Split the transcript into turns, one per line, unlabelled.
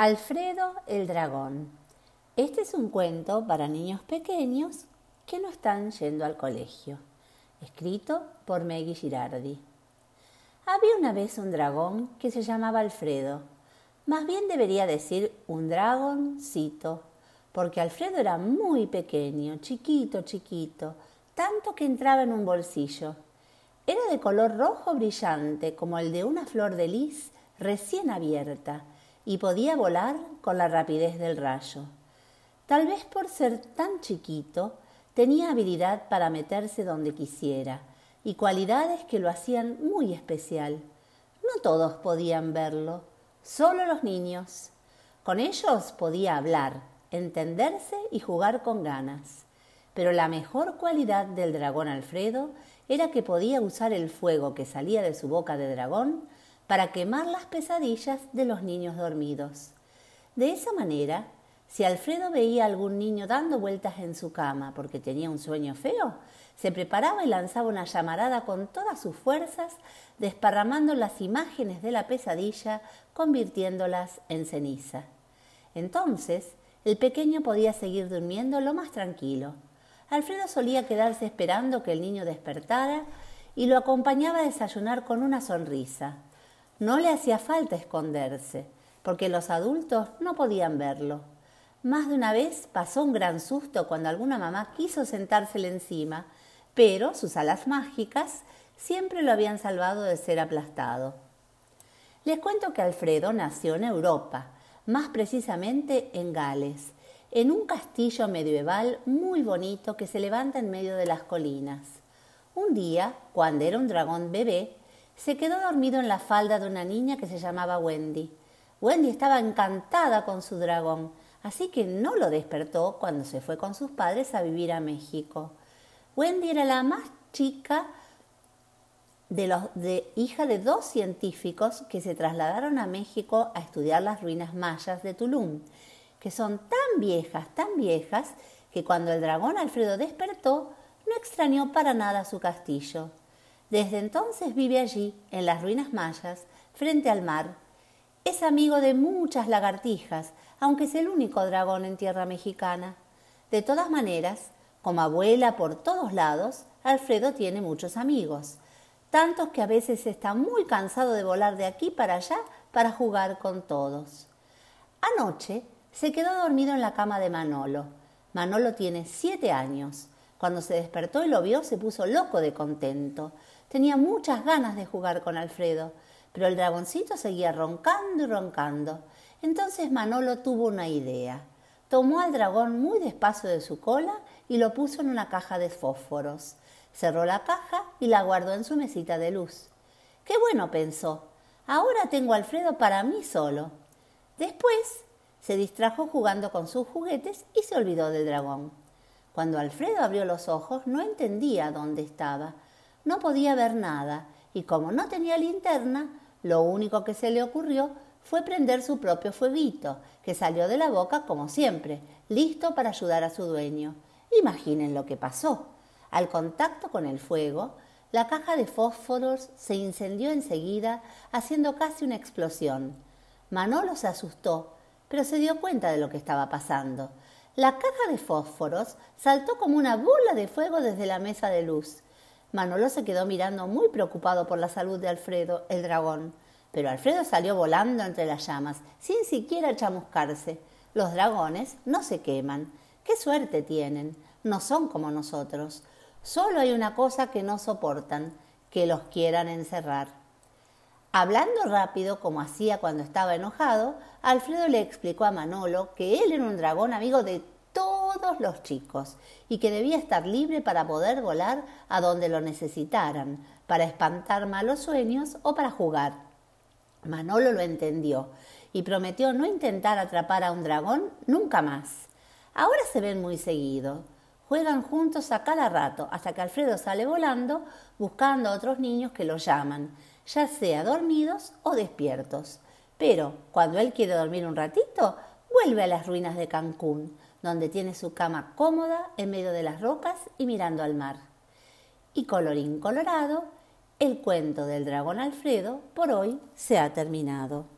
Alfredo el dragón. Este es un cuento para niños pequeños que no están yendo al colegio. Escrito por Maggie Girardi. Había una vez un dragón que se llamaba Alfredo. Más bien debería decir un dragoncito, porque Alfredo era muy pequeño, chiquito, chiquito, tanto que entraba en un bolsillo. Era de color rojo brillante, como el de una flor de lis recién abierta, y podía volar con la rapidez del rayo. Tal vez por ser tan chiquito, tenía habilidad para meterse donde quisiera y cualidades que lo hacían muy especial. No todos podían verlo, solo los niños. Con ellos podía hablar, entenderse y jugar con ganas. Pero la mejor cualidad del dragón Alfredo era que podía usar el fuego que salía de su boca de dragón para quemar las pesadillas de los niños dormidos. De esa manera, si Alfredo veía a algún niño dando vueltas en su cama porque tenía un sueño feo, se preparaba y lanzaba una llamarada con todas sus fuerzas, desparramando las imágenes de la pesadilla, convirtiéndolas en ceniza. Entonces, el pequeño podía seguir durmiendo lo más tranquilo. Alfredo solía quedarse esperando que el niño despertara y lo acompañaba a desayunar con una sonrisa. No le hacía falta esconderse, porque los adultos no podían verlo. Más de una vez pasó un gran susto cuando alguna mamá quiso sentársele encima, pero sus alas mágicas siempre lo habían salvado de ser aplastado. Les cuento que Alfredo nació en Europa, más precisamente en Gales, en un castillo medieval muy bonito que se levanta en medio de las colinas. Un día, cuando era un dragón bebé, se quedó dormido en la falda de una niña que se llamaba Wendy. Wendy estaba encantada con su dragón, así que no lo despertó cuando se fue con sus padres a vivir a México. Wendy era la más chica de, los, de hija de dos científicos que se trasladaron a México a estudiar las ruinas mayas de Tulum, que son tan viejas, tan viejas, que cuando el dragón Alfredo despertó, no extrañó para nada su castillo. Desde entonces vive allí, en las ruinas mayas, frente al mar. Es amigo de muchas lagartijas, aunque es el único dragón en tierra mexicana. De todas maneras, como abuela por todos lados, Alfredo tiene muchos amigos, tantos que a veces está muy cansado de volar de aquí para allá para jugar con todos. Anoche se quedó dormido en la cama de Manolo. Manolo tiene siete años. Cuando se despertó y lo vio, se puso loco de contento. Tenía muchas ganas de jugar con Alfredo, pero el dragoncito seguía roncando y roncando. Entonces Manolo tuvo una idea. Tomó al dragón muy despacio de su cola y lo puso en una caja de fósforos. Cerró la caja y la guardó en su mesita de luz. Qué bueno, pensó. Ahora tengo a Alfredo para mí solo. Después se distrajo jugando con sus juguetes y se olvidó del dragón. Cuando Alfredo abrió los ojos no entendía dónde estaba. No podía ver nada y como no tenía linterna, lo único que se le ocurrió fue prender su propio fueguito, que salió de la boca como siempre, listo para ayudar a su dueño. Imaginen lo que pasó. Al contacto con el fuego, la caja de fósforos se incendió enseguida, haciendo casi una explosión. Manolo se asustó, pero se dio cuenta de lo que estaba pasando. La caja de fósforos saltó como una bola de fuego desde la mesa de luz. Manolo se quedó mirando muy preocupado por la salud de Alfredo, el dragón. Pero Alfredo salió volando entre las llamas, sin siquiera chamuscarse. Los dragones no se queman. ¡Qué suerte tienen! No son como nosotros. Solo hay una cosa que no soportan, que los quieran encerrar. Hablando rápido, como hacía cuando estaba enojado, Alfredo le explicó a Manolo que él era un dragón amigo de todos los chicos y que debía estar libre para poder volar a donde lo necesitaran, para espantar malos sueños o para jugar. Manolo lo entendió y prometió no intentar atrapar a un dragón nunca más. Ahora se ven muy seguido. Juegan juntos a cada rato hasta que Alfredo sale volando buscando a otros niños que lo llaman ya sea dormidos o despiertos. Pero cuando él quiere dormir un ratito, vuelve a las ruinas de Cancún, donde tiene su cama cómoda en medio de las rocas y mirando al mar. Y colorín colorado, el cuento del dragón Alfredo por hoy se ha terminado.